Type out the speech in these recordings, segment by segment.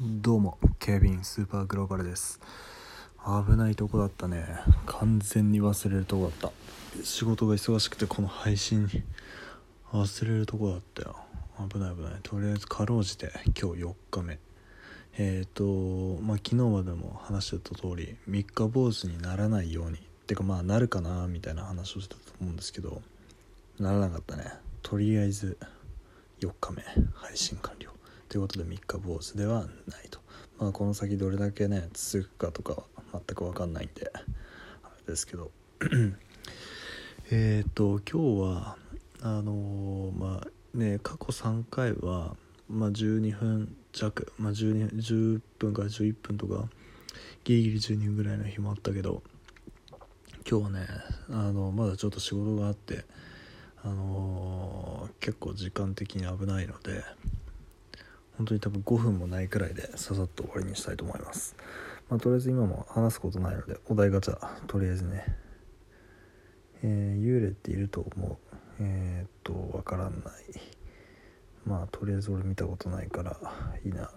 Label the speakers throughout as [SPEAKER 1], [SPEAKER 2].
[SPEAKER 1] どうもケビンスーパーグローバルです。危ないとこだったね。完全に忘れるとこだった。仕事が忙しくてこの配信に忘れるとこだったよ。危ない危ない。とりあえずかろうじて今日4日目。えっ、ー、とまあ昨日までも話してた通り3日坊主にならないように。てかまあなるかなみたいな話をしてたと思うんですけどならなかったね。とりあえず4日目。配信完了。ということで3日坊主ではないと。まあこの先どれだけね続くかとかは全く分かんないんであれですけど。えっと今日はあのー、まあね過去3回は、まあ、12分弱、まあ12、10分から11分とかギリギリ12分ぐらいの日もあったけど今日はねあのまだちょっと仕事があってあのー、結構時間的に危ないので本当に多分5分もないくらいでささっと終わりにしたいと思います、まあ、とりあえず今も話すことないのでお題ガチャとりあえずね。えー、幽霊っていると思う。えー、っとわからない。まあとりあえず俺見たことないからいない。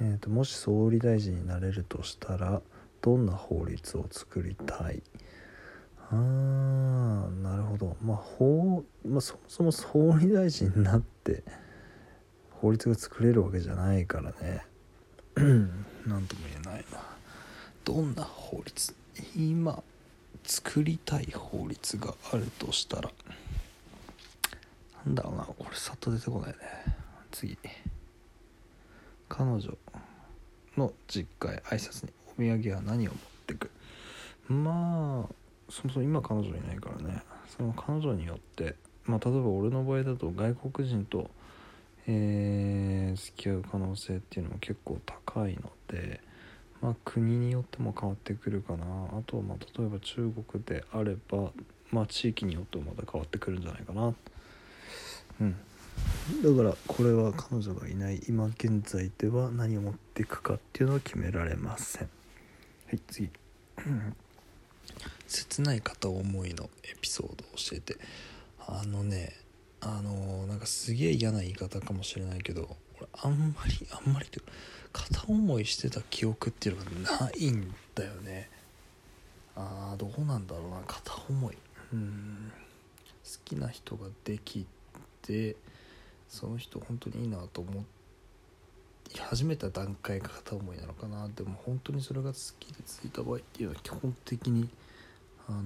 [SPEAKER 1] えー、っともし総理大臣になれるとしたらどんな法律を作りたい？あーなるほど。まあ法、まあ、そもそも総理大臣になって法律が作れるわけじゃないからね。何とも言えないな。どんな法律？今作りたい法律があるとしたら。なんだろうな。これさっと出てこないね。次。彼女の実家へ挨拶にお土産は何を持ってく？まあそもそも今彼女いないからね。その彼女によってまあ例えば俺の場合だと外国人とえー、付き合う可能性っていうのも結構高いのでまあ国によっても変わってくるかな。あとはまあ例えば中国であればまあ地域によってもまた変わってくるんじゃないかな。うん。だからこれは彼女がいない今現在では何を持っていくかっていうのは決められません。はい次。切ない片思いのエピソードを教えて。あのねあのなんかすげえ嫌な言い方かもしれないけど俺あんまりあんまりって片思いしてた記憶っていうのがないんだよね。あーどうなんだろうな。片思い。うん。好きな人ができてその人本当にいいなと思い始めた段階が片思いなのかな。でも本当にそれが好きでついた場合っていうのは基本的にあの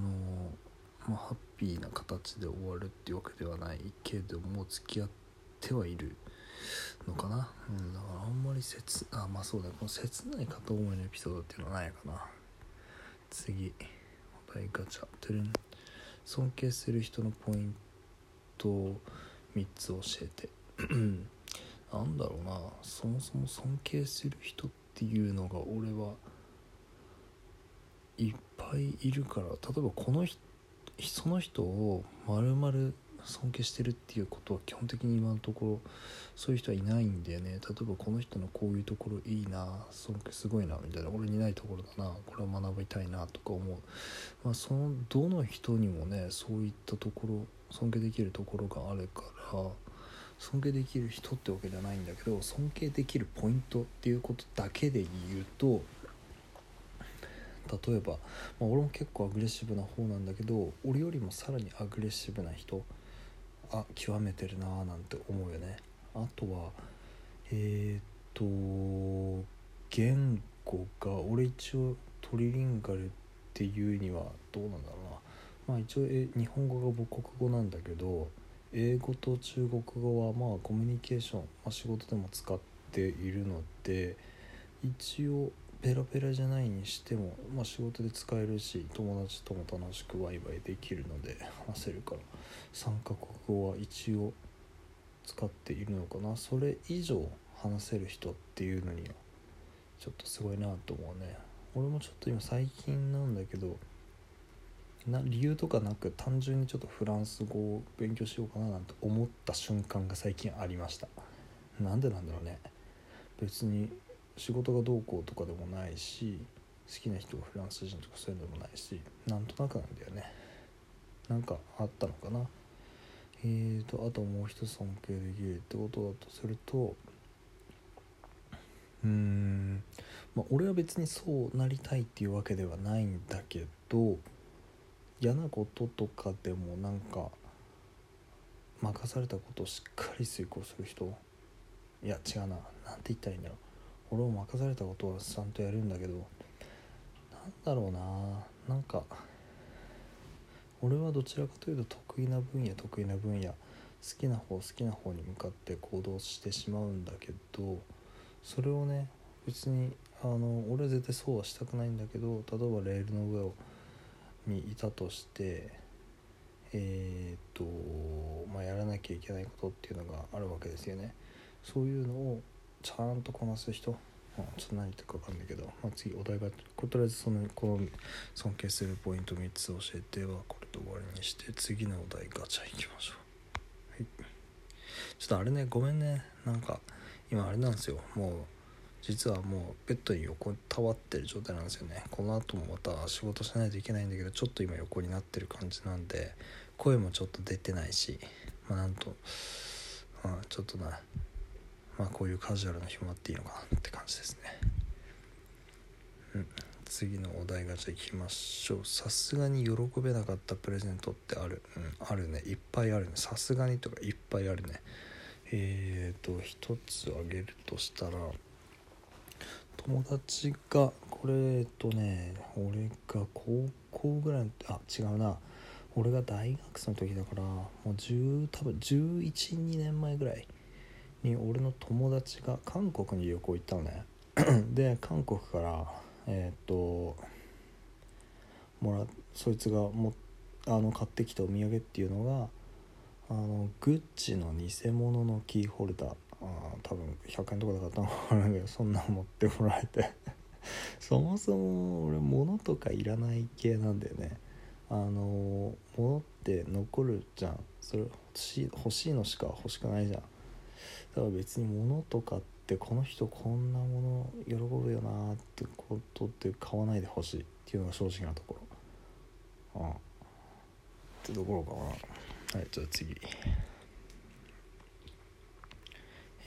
[SPEAKER 1] まあ、ハッピーな形で終わるっていうわけではないけども付き合ってはいるのかな、うん、だからあんまり切あまあそうだこの切ない片思いのエピソードっていうのはないかな。次。お題ガチャトゥル。ン尊敬する人のポイントを3つ教えて。なんだろうな。そもそも尊敬する人っていうのが俺はいっぱいいるから例えばこの人その人をまるまる尊敬してるっていうことは基本的に今のところそういう人はいないんだよね。例えばこの人のこういうところいいな尊敬すごいなみたいな俺にないところだなこれは学びたいなとか思う。まあそのどの人にもねそういったところ尊敬できるところがあるから尊敬できる人ってわけじゃないんだけど尊敬できるポイントっていうことだけで言うと例えば、まあ、俺も結構アグレッシブな方なんだけど俺よりもさらにアグレッシブな人あ極めてるなーなんて思うよね。あとはえっ、と言語が俺一応トリリンガルっていうにはどうなんだろうな。まあ一応え日本語が母国語なんだけど英語と中国語はまあコミュニケーション、まあ、仕事でも使っているので一応ペラペラじゃないにしても、まあ、仕事で使えるし友達とも楽しくワイワイできるので話せるから3カ国語は一応使っているのかなそれ以上話せる人っていうのにはちょっとすごいなと思うね。俺もちょっと今最近なんだけどな理由とかなく単純にちょっとフランス語を勉強しようかななんて思った瞬間が最近ありました。なんでなんだろうね。別に仕事がどうこうとかでもないし好きな人がフランス人とかそういうのでもないしなんとなくなんだよね。なんかあったのかな。えーとあともう一つ尊敬できるってことだとするとうーんまあ俺は別にそうなりたいっていうわけではないんだけど嫌なこととかでもなんか任されたことをしっかり遂行する人。いや違うな。なんて言ったらいいんだろう。俺を任されたことはちゃんとやるんだけどなんだろうな。なんか俺はどちらかというと得意な分野得意な分野好きな方好きな方に向かって行動してしまうんだけどそれをね別にあの俺は絶対そうはしたくないんだけど例えばレールの上をにいたとしてえーっとまあやらなきゃいけないことっていうのがあるわけですよね。そういうのをちゃんとこなす人。まあ、ちょっと何言ってるか分かんないけど、まあ、次お題がとりあえずそのこの尊敬するポイント3つ教えてはこれで終わりにして次のお題ガチャいきましょう。はい。ちょっとあれねごめんね。なんか今あれなんですよ。もう実はもうベッドに横にたわってる状態なんですよね。この後もまた仕事しないといけないんだけどちょっと今横になってる感じなんで声もちょっと出てないしまあなんとまあちょっとな。まあこういうカジュアルな日もあっていいのかなって感じですね。うん。次のお題ガチャいきましょう。さすがに喜べなかったプレゼントってある。うんあるね。いっぱいあるね。さすがにとかいっぱいあるね。えーと一つあげるとしたら友達がこれえっとね俺が高校ぐらいのあ違うな。俺が大学生の時だからもう10多分11、2年前ぐらいに俺の友達が韓国に旅行行ったのね。で韓国からえーっともらそいつがもあの買ってきたお土産っていうのがあのグッチの偽物のキーホルダー。あー多分100円とかで買ったのか分からなけどそんなの持ってこられて。そもそも俺物とかいらない系なんだよね。あの物って残るじゃん。それ欲し欲しいのしか欲しくないじゃん。だから別に物とかってこの人こんなもの喜ぶよなってことって買わないでほしいっていうのが正直なところ。ああ。ってところかな。はいじゃあ次。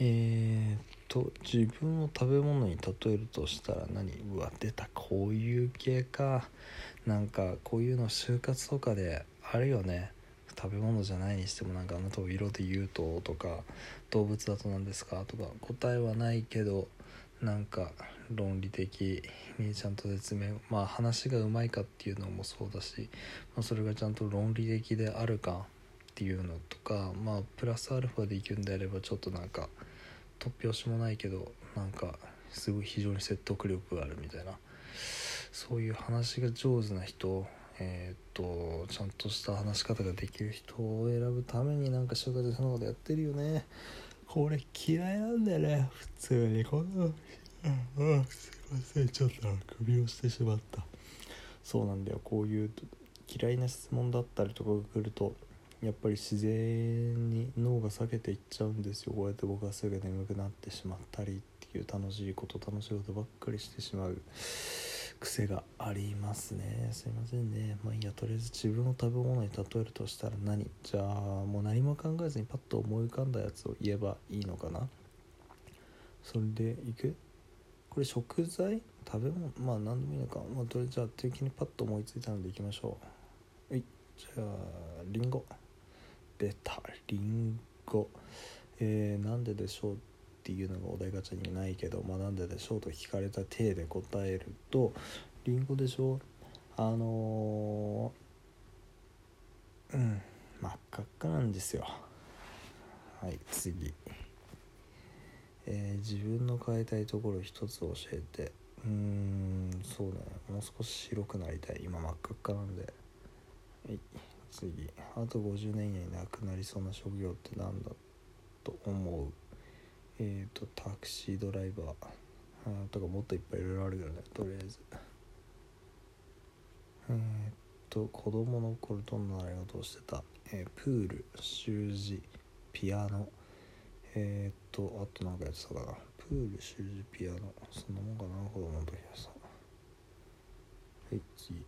[SPEAKER 1] えー、っと自分を食べ物に例えるとしたら何？うわ出た。こういう系か。なんかこういうの就活とかであるよね。食べ物じゃないにしてもなんかあなたを色で言うととか動物だと何ですかとか答えはないけどなんか論理的にちゃんと説明まあ話がうまいかっていうのもそうだし、まあ、それがちゃんと論理的であるかっていうのとかまあプラスアルファでいくんであればちょっとなんか突拍子もないけどなんかすごい非常に説得力があるみたいなそういう話が上手な人えーっとちゃんとした話し方ができる人を選ぶためになんか就活でそのことやってるよね。これ嫌いなんだよね普通に。こんなうんうんすいませんちょっと首をしてしまった。そうなんだよ。こういう嫌いな質問だったりとかが来るとやっぱり自然に脳が避けていっちゃうんですよ。こうやって僕はすぐ眠くなってしまったりっていう楽しいこと楽しいことばっかりしてしまう。癖がありますね。すいませんね。まあいいやとりあえず自分を食べ物に例えるとしたら何？じゃあもう何も考えずにパッと思い浮かんだやつを言えばいいのかな？それでいく？これ食材？食べ物？まあ何でもいいのか。まあとりあえずじゃあ的にパッと思いついたのでいきましょう。はい。じゃあリンゴ。出たリンゴ。えー、なんででしょう？っていうのがお題ガチャにないけど、まあ、なんででしょうと聞かれた体で答えるとリンゴでしょ？あのー、うん真っ赤っかなんですよ。はい次。えー、自分の変えたいところ一つ教えて。うーんそうだね。もう少し白くなりたい。今真っ赤っかなんで。はい次。あと50年以内になくなりそうな職業って何だと思う？えっ、ー、とタクシードライバー。あとかもっといっぱいいろいろあるけどね。とりあえず。えっ、ー、と子供の頃どんな習い事をしてた、えー、プール習字ピアノ。えっ、ー、とあと何かやってたかな。プール習字ピアノ。そんなもんかな子供の時はさ。はい次。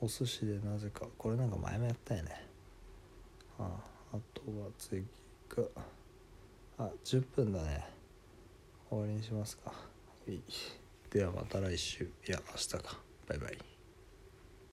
[SPEAKER 1] お寿司でなぜか。これなんか前もやったよね。ああとは次があ10分だね。終わりにしますか。はい。ではまた来週。いや明日か。バイバイ。